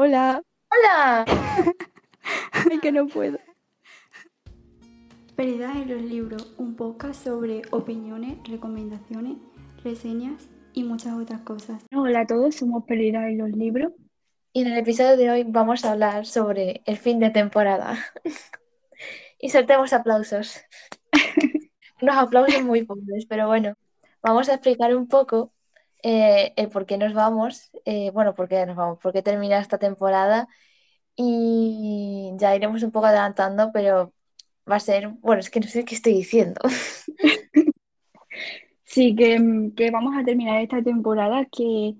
Hola. ¡Hola! Ay, que no puedo. Pérdidas en los libros, un podcast sobre opiniones, recomendaciones, reseñas y muchas otras cosas. Hola a todos, somos Perdidas en los libros. Y en el episodio de hoy vamos a hablar sobre el fin de temporada. y soltemos aplausos. Unos aplausos muy pobres, pero bueno, vamos a explicar un poco eh, el por qué nos vamos, eh, bueno, por qué nos vamos, por qué termina esta temporada. Y ya iremos un poco adelantando, pero va a ser, bueno, es que no sé qué estoy diciendo. Sí, que, que vamos a terminar esta temporada que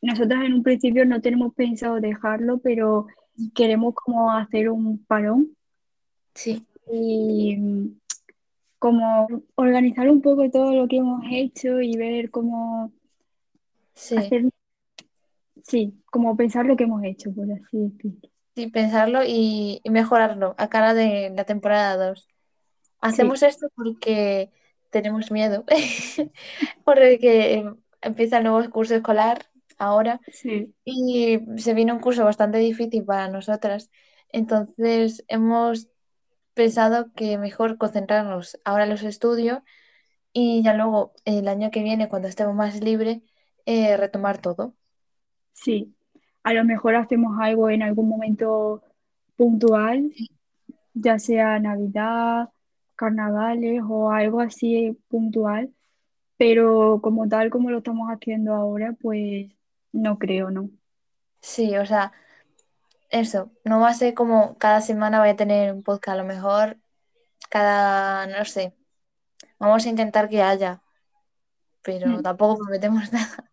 nosotros en un principio no tenemos pensado dejarlo, pero queremos como hacer un parón. Sí, y mm, como organizar un poco todo lo que hemos hecho y ver cómo sí, hacer, sí, como pensar lo que hemos hecho, por así decirlo. sí, pensarlo y, y mejorarlo a cara de la temporada 2. Sí, Hacemos esto porque tenemos miedo, porque empieza el nuevo curso escolar ahora sí, y se viene un curso bastante difícil para nosotras. Entonces hemos pensado que mejor concentrarnos ahora en los estudios y ya luego el año que viene, cuando estemos más libres, eh, retomar todo. sí. A lo mejor hacemos algo en algún momento puntual, ya sea Navidad, carnavales o algo así puntual, pero como tal como lo estamos haciendo ahora, pues no creo, ¿no? Sí, o sea, eso, no va a ser como cada semana voy a tener un podcast, a lo mejor cada, no sé, vamos a intentar que haya, pero Mm, tampoco prometemos nada.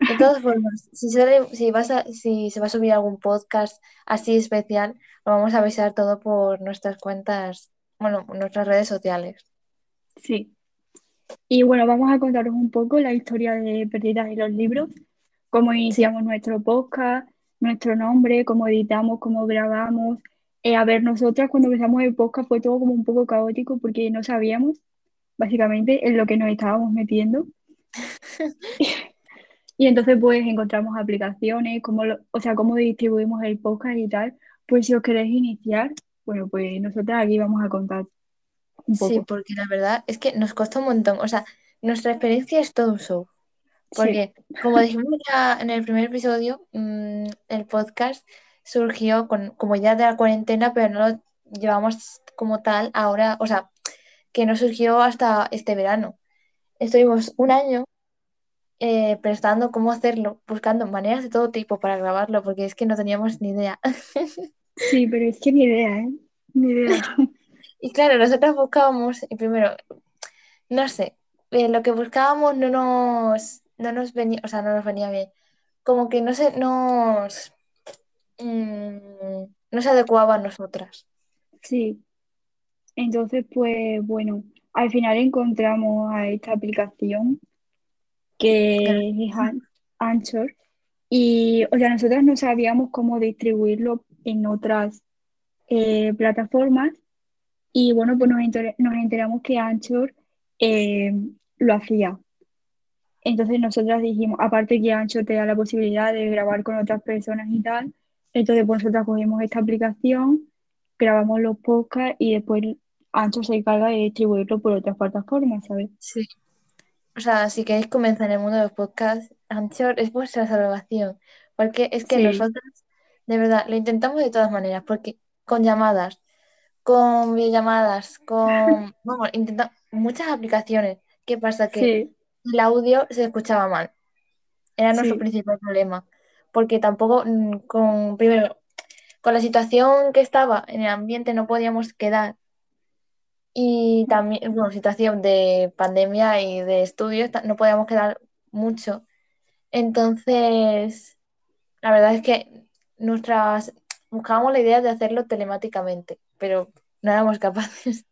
De todas formas, si, sale- si vas a, si se va a subir algún podcast así especial, lo vamos a avisar todo por nuestras cuentas, bueno, nuestras redes sociales. Sí. Y bueno, vamos a contaros un poco la historia de Perdidas en los libros, cómo iniciamos nuestro podcast, nuestro nombre, cómo editamos, cómo grabamos. Eh, a ver, nosotras cuando empezamos el podcast fue todo como un poco caótico porque no sabíamos básicamente en lo que nos estábamos metiendo. Y entonces pues encontramos aplicaciones, cómo lo- o sea, cómo distribuimos el podcast y tal. Pues si os queréis iniciar, bueno, pues nosotras aquí vamos a contar un sí, poco. porque la verdad es que nos costó un montón. O sea, nuestra experiencia es todo un show. Sí, Porque, como dijimos ya en el primer episodio, mm, el podcast surgió con, como ya de la cuarentena, pero no lo llevamos como tal ahora, o sea, que no surgió hasta este verano. Estuvimos un año eh, pensando cómo hacerlo, buscando maneras de todo tipo para grabarlo, porque es que no teníamos ni idea. sí, pero es que ni idea, ¿eh? Ni idea. Y claro, nosotros buscábamos, y primero, no sé, eh, lo que buscábamos no nos, no nos venía, o sea, no nos venía bien. Como que no se nos mm, no se adecuaba a nosotras. Sí, entonces pues bueno, al final encontramos a esta aplicación que es An- Anchor y, o sea, nosotras no sabíamos cómo distribuirlo en otras eh, plataformas y bueno, pues nos, enter- nos enteramos que Anchor eh, lo hacía. Entonces nosotras dijimos, aparte que Anchor te da la posibilidad de grabar con otras personas y tal, entonces pues nosotras cogimos esta aplicación, grabamos los podcasts y después Anchor se encarga de distribuirlo por otras plataformas, ¿sabes? Sí. O sea, si queréis comenzar en el mundo de los podcasts, Anchor es vuestra salvación. Porque es que Sí, nosotros, de verdad, lo intentamos de todas maneras. Porque con llamadas, con videollamadas, con, vamos, intentamos muchas aplicaciones. ¿Qué pasa? Que sí, el audio se escuchaba mal. Era nuestro sí, principal problema. Porque tampoco, mm, con, primero, con la situación que estaba en el ambiente no podíamos quedar. Y también, bueno, situación de pandemia y de estudios, no podíamos quedar mucho. Entonces, la verdad es que nuestras buscábamos la idea de hacerlo telemáticamente, pero no éramos capaces.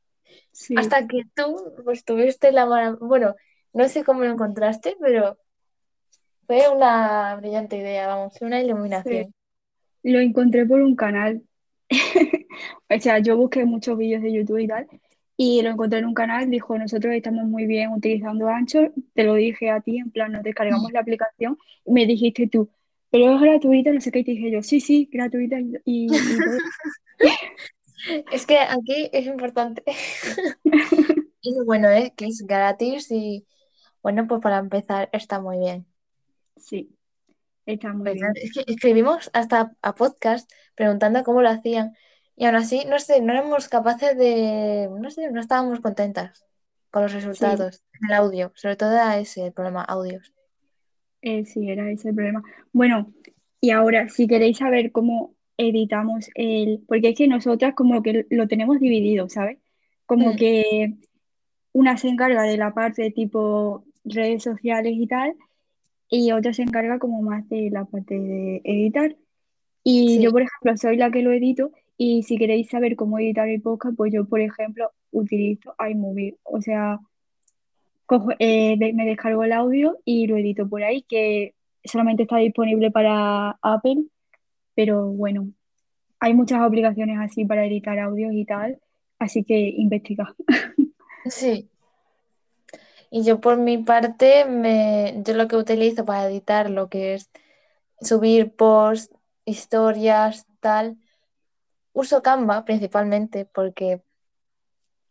sí, Hasta que tú, pues tuviste la bueno, no sé cómo lo encontraste, pero fue una brillante idea, vamos, fue una sí. iluminación. Lo encontré por un canal. O sea, yo busqué muchos vídeos de YouTube y tal, y lo encontré en un canal, dijo, nosotros estamos muy bien utilizando Anchor, te lo dije a ti, en plan, nos descargamos la aplicación, y me dijiste tú, pero es gratuita, no sé qué, y te dije yo, sí, sí, gratuita y, y-. Es que aquí es importante. Y bueno, es que es gratis y bueno, pues para empezar está muy bien. Sí, está muy Porque, bien. es que escribimos hasta a podcast preguntando cómo lo hacían y aún así, no sé, no éramos capaces de, no sé, no estábamos contentas con los resultados del audio, sobre todo era ese el problema, audios. Eh, sí, era ese el problema. Bueno, y ahora, si queréis saber cómo editamos el, porque es que nosotras como que lo tenemos dividido, ¿sabes? Como Mm, que una se encarga de la parte tipo redes sociales y tal, y otra se encarga como más de la parte de editar. Y yo, sí, por ejemplo, soy la que lo edito, y si queréis saber cómo editar el podcast, pues yo, por ejemplo, utilizo iMovie. O sea, cojo, eh, me descargo el audio y lo edito por ahí, que solamente está disponible para Apple, pero bueno, hay muchas aplicaciones así para editar audios y tal, así que investiga. sí. Y yo por mi parte, me, yo lo que utilizo para editar lo que es subir posts, historias, tal, uso Canva principalmente porque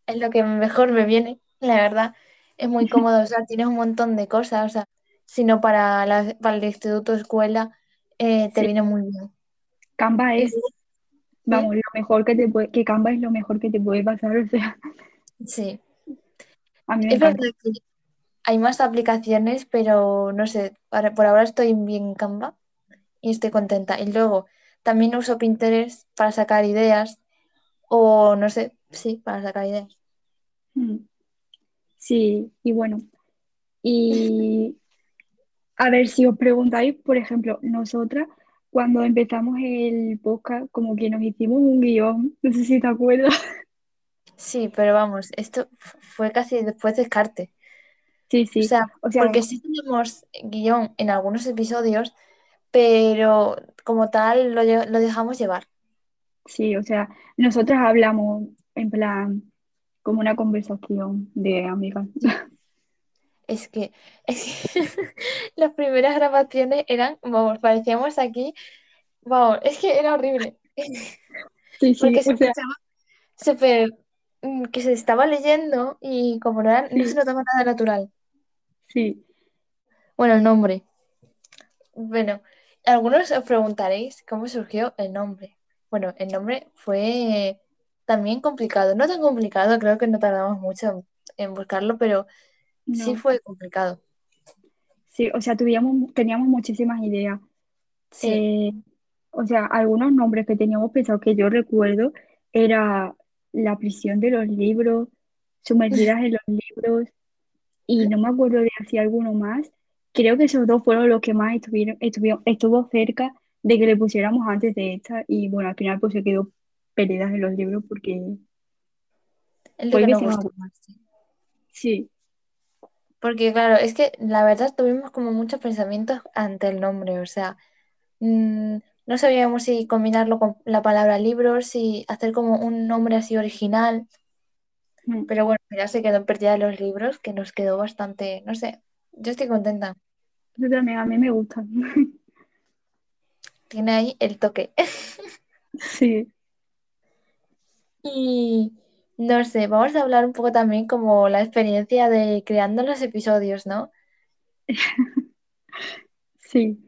es lo que mejor me viene, la verdad. Es muy cómodo, o sea, tienes un montón de cosas, o sea, sino para, la- para el instituto o escuela eh, te Sí, viene muy bien. Canva es, vamos, lo mejor que te puede, que Canva es lo mejor que te puede pasar, o sea, Sí, a mí me es verdad que hay más aplicaciones, pero no sé, por ahora estoy bien en Canva y estoy contenta. Y luego también uso Pinterest para sacar ideas o no sé, sí, para sacar ideas. Mm, Sí, y bueno, y a ver si os preguntáis, por ejemplo, nosotras, cuando empezamos el podcast, como que nos hicimos un guion, no sé si te acuerdas. Sí, pero vamos, esto fue casi después de descarte. Sí, O sí, sea, o sea, porque sí tenemos guion en algunos episodios, pero como tal lo, lo dejamos llevar. sí, o sea, nosotras hablamos en plan como una conversación de amigas. Es que, es que las primeras grabaciones eran, vamos, parecíamos aquí, vamos, es que era horrible. Sí, sí, Porque se sea, escuchaba súper mm, que se estaba leyendo y como no, era- no se notaba nada natural. sí, Bueno, el nombre. Bueno, algunos os preguntaréis cómo surgió el nombre. Bueno, el nombre fue también complicado. No tan complicado, creo que no tardamos mucho en, buscarlo, pero sí fue complicado. sí, o sea, tuvíamos, teníamos muchísimas ideas. Sí. Eh, o sea, algunos nombres que teníamos pensado que yo recuerdo era La prisión de los libros, Sumergidas en los libros, y no me acuerdo de así alguno más. Creo que esos dos fueron los que más estuvieron, estuvieron, estuvo cerca de que le pusiéramos antes de esta, y bueno, al final pues se quedó Perdidas en los libros porque Es lo que gustó más. sí. Porque claro, es que la verdad tuvimos como muchos pensamientos ante el nombre. O sea, mm, no sabíamos si combinarlo con la palabra libros, si hacer como un nombre así original. mm, Pero bueno, ya se quedó Perdida de los libros, que nos quedó bastante, no sé, yo estoy contenta. Yo también, a mí me gusta. Tiene ahí el toque. Sí, Y no sé, vamos a hablar un poco también como la experiencia de creando los episodios, ¿no? sí.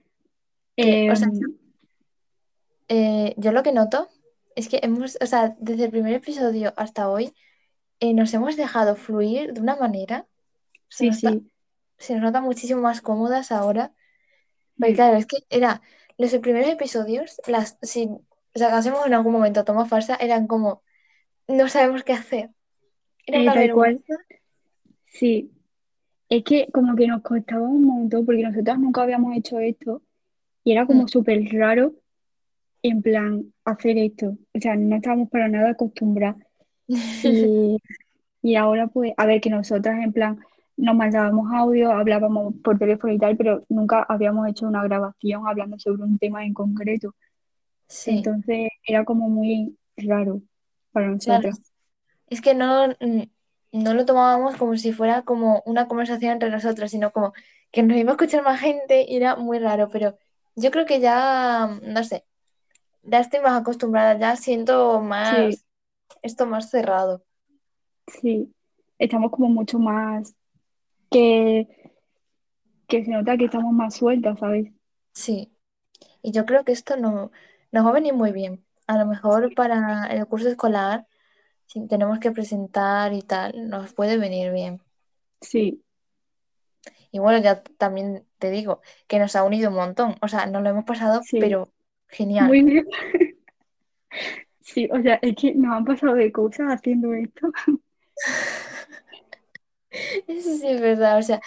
Que, o sea, Em, eh, yo lo que noto es que hemos, o sea, desde el primer episodio hasta hoy, eh, nos hemos dejado fluir de una manera, sí, sí. Se nos nota muchísimo más cómodas ahora. Porque mm. claro, es que era los primeros episodios, las, si sacásemos en algún momento toma falsa, eran como, no sabemos qué hacer. Era una vergüenza. sí. Es que como que nos costaba un montón porque nosotros nunca habíamos hecho esto y era Mm, como súper raro en plan hacer esto. O sea, no estábamos para nada acostumbrados. Y, y ahora pues, a ver que nosotras en plan nos mandábamos audio, hablábamos por teléfono y tal, pero nunca habíamos hecho una grabación hablando sobre un tema en concreto. Sí, Entonces era como muy raro para claro. nosotras. Es que no, mm, no lo tomábamos como si fuera como una conversación entre nosotros, sino como que nos iba a escuchar más gente y era muy raro, pero Yo creo que ya, no sé, ya estoy más acostumbrada, ya siento más Sí, esto más cerrado. sí. Estamos como mucho más que, que se nota que estamos más sueltas, ¿sabes? Sí. Y yo creo que esto no, nos va a venir muy bien. A lo mejor para el curso escolar, si tenemos que presentar y tal, nos puede venir bien. Sí, Y bueno, ya también te digo que nos ha unido un montón. O sea, nos lo hemos pasado, sí. pero genial. Muy bien. Sí, o sea, es que nos han pasado de cosas haciendo esto. Eso sí es verdad. O sea,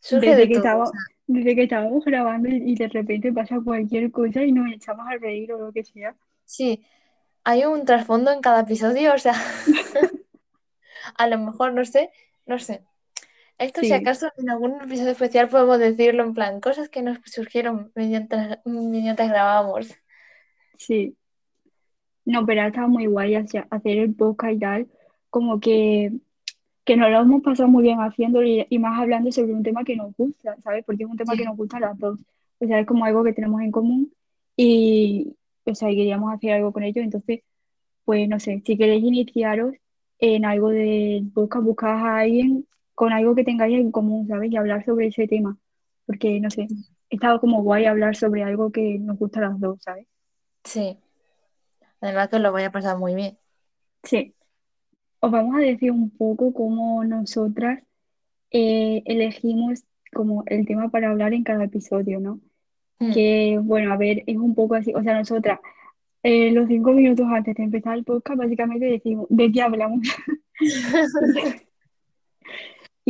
surge Desde de que todo. o estaba, sea, desde que estábamos grabando y, de repente pasa cualquier cosa y nos echamos a reír o lo que sea. sí, hay un trasfondo en cada episodio. O sea, a lo mejor no sé, no sé. Esto, si acaso, en algún episodio especial podemos decirlo en plan, cosas que nos surgieron mientras, mientras grabábamos. sí. No, pero ha estado muy guay hacer el podcast y tal. Como que, que nos lo hemos pasado muy bien haciéndolo y, y más hablando sobre un tema que nos gusta, ¿sabes? Porque es un tema que nos gusta a las dos. O sea, es como algo que tenemos en común y, o sea, queríamos hacer algo con ello. Entonces, pues no sé, si queréis iniciaros en algo de podcast, buscad a alguien con algo que tengáis en común, ¿sabes? Y hablar sobre ese tema. Porque, no sé, he estado como guay hablar sobre algo que nos gusta a las dos, ¿sabes? sí. Además que lo voy a pasar muy bien. Sí. Os vamos a decir un poco cómo nosotras eh, elegimos como el tema para hablar en cada episodio, ¿no? Mm. Que, bueno, a ver, es un poco así, o sea, nosotras, eh, los cinco minutos antes de empezar el podcast, básicamente decimos, ¿de qué hablamos?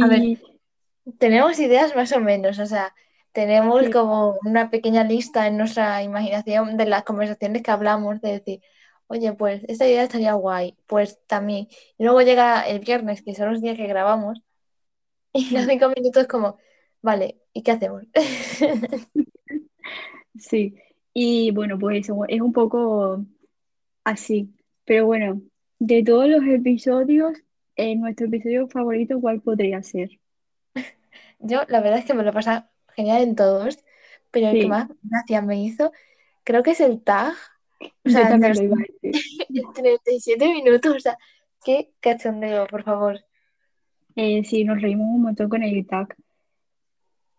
A ver, tenemos ideas más o menos, o sea, tenemos sí, como una pequeña lista en nuestra imaginación de las conversaciones que hablamos, de decir, oye, pues esta idea estaría guay, pues también. Y luego llega el viernes, que son los días que grabamos, y los mm, cinco minutos como, vale, ¿y qué hacemos? sí. Y bueno, pues eso, es un poco así. Pero bueno, de todos los episodios, eh, nuestro episodio favorito, ¿cuál podría ser? Yo la verdad es que me lo pasa genial en todos, pero el que más gracia me hizo, creo que es el tag, o sea, el de también los lo iba a decir. 37 minutos, o sea, qué cachondeo, por favor. Eh, sí, nos reímos un montón con el tag.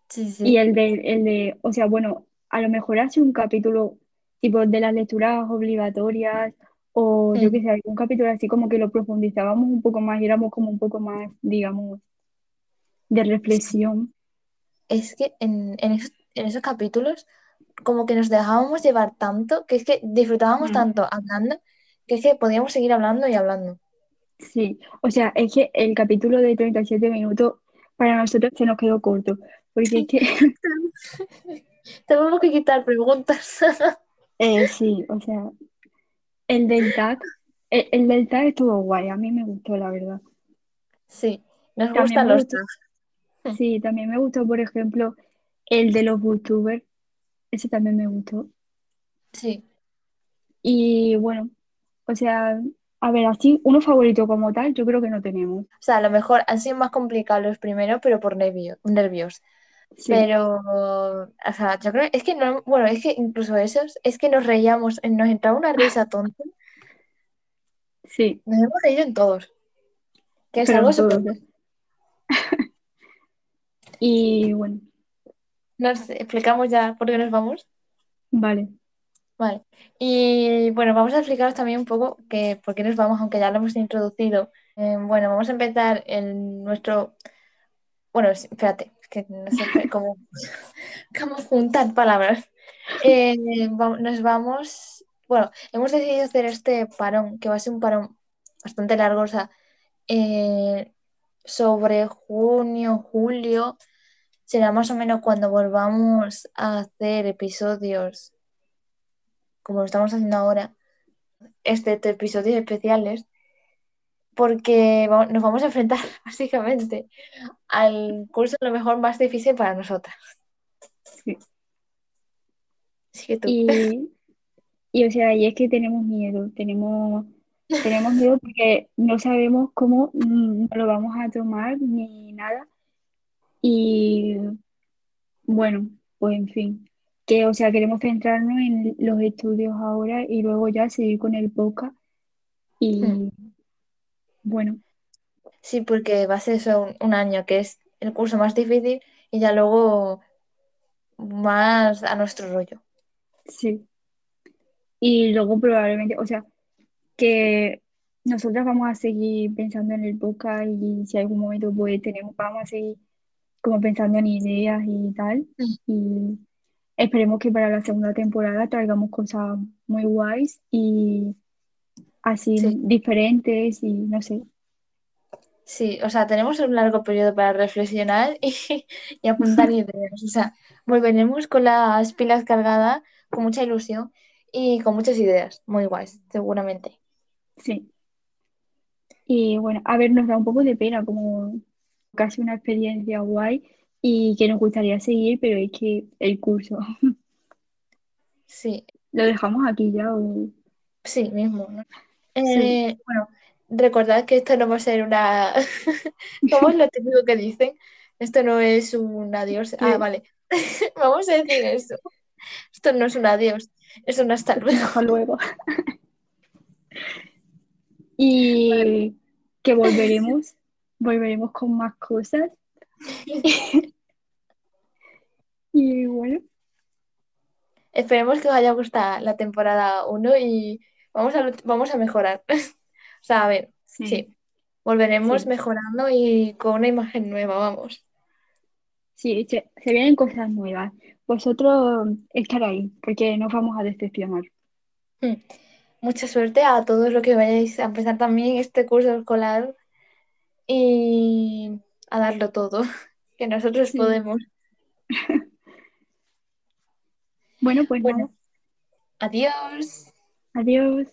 Sí, Y sí. el de, el de, o sea, bueno, a lo mejor hace un capítulo tipo de las lecturas obligatorias o yo qué Mm. sé, algún capítulo así como que lo profundizábamos un poco más y éramos como un poco más, digamos, de reflexión. Es que en, en esos, en esos capítulos como que nos dejábamos llevar tanto, que es que disfrutábamos Mm, tanto hablando, que es que podíamos seguir hablando y hablando. Sí, o sea, es que el capítulo de 37 minutos para nosotros se nos quedó corto, porque es que, Tenemos que quitar preguntas. eh, sí, o sea, el del tag, el, el del tag estuvo guay, a mí me gustó, la verdad. Sí, nos También gustan los gustó, tags. sí, también me gustó, por ejemplo, el de los booktubers, ese también me gustó. Sí. Y bueno, o sea, a ver, así, uno favorito como tal, yo creo que no tenemos. O sea, a lo mejor han sido más complicados los primeros, pero por nervio- nervios. Sí, Pero, o sea, yo creo, es que no, bueno, es que incluso esos, es que nos reíamos, nos entraba una risa tonta, sí, nos hemos reído en todos, que es pero algo súper. Y bueno, Nos explicamos ya por qué nos vamos. vale, Vale. Y bueno, vamos a explicaros también un poco que, por qué nos vamos, aunque ya lo hemos introducido. Eh, bueno, vamos a empezar en nuestro. Bueno, espérate, es que no sé cómo, cómo juntar palabras. Eh, nos vamos. Bueno, hemos decidido hacer este parón, que va a ser un parón bastante largo, o sea, eh, sobre junio, julio. Será más o menos cuando volvamos a hacer episodios como lo estamos haciendo ahora, excepto episodios especiales, porque nos vamos a enfrentar básicamente al curso a lo mejor más difícil para nosotras. sí. Así que tú. Y, y o sea, y es que tenemos miedo, tenemos, tenemos miedo porque no sabemos cómo mm, lo vamos a tomar ni nada. Y bueno, pues en fin, que, o sea, queremos centrarnos en los estudios ahora y luego ya seguir con el podcast. Y Mm. bueno, Sí, porque va a ser eso un, un año que es el curso más difícil y ya luego más a nuestro rollo. sí. Y luego probablemente, o sea, que nosotras vamos a seguir pensando en el podcast y si algún momento pues tenemos, vamos a seguir como pensando en ideas y tal. Y esperemos que para la segunda temporada traigamos cosas muy guays y así Sí. diferentes y no sé. Sí, o sea, tenemos un largo periodo para reflexionar y, y apuntar ideas. O sea, volveremos con las pilas cargadas, con mucha ilusión y con muchas ideas muy guays, seguramente. Sí. Y bueno, a ver, nos da un poco de pena, como casi una experiencia guay y que nos gustaría seguir, pero es que el curso, Sí, ¿lo dejamos aquí ya o...? sí, mismo, ¿no? Eh, bueno, recordad que esto no va a ser una... ¿Cómo es lo típico que dicen? Esto no es un adiós. Ah, vale. Vamos a decir eso. Esto no es un adiós, es un hasta luego. Hasta luego. Y que volveremos, volveremos con más cosas. Y bueno, Esperemos que os haya gustado la temporada 1 y vamos a, vamos a mejorar. O sea, a ver, sí, sí, volveremos Sí. mejorando y con una imagen nueva, vamos. sí, se, se vienen cosas nuevas. Vosotros estar ahí, porque nos vamos a decepcionar. Mm. Mucha suerte a todos los que vayáis a empezar también este curso escolar y a darlo todo, que nosotros Sí. podemos. Bueno, pues Bueno, nada, adiós. adiós.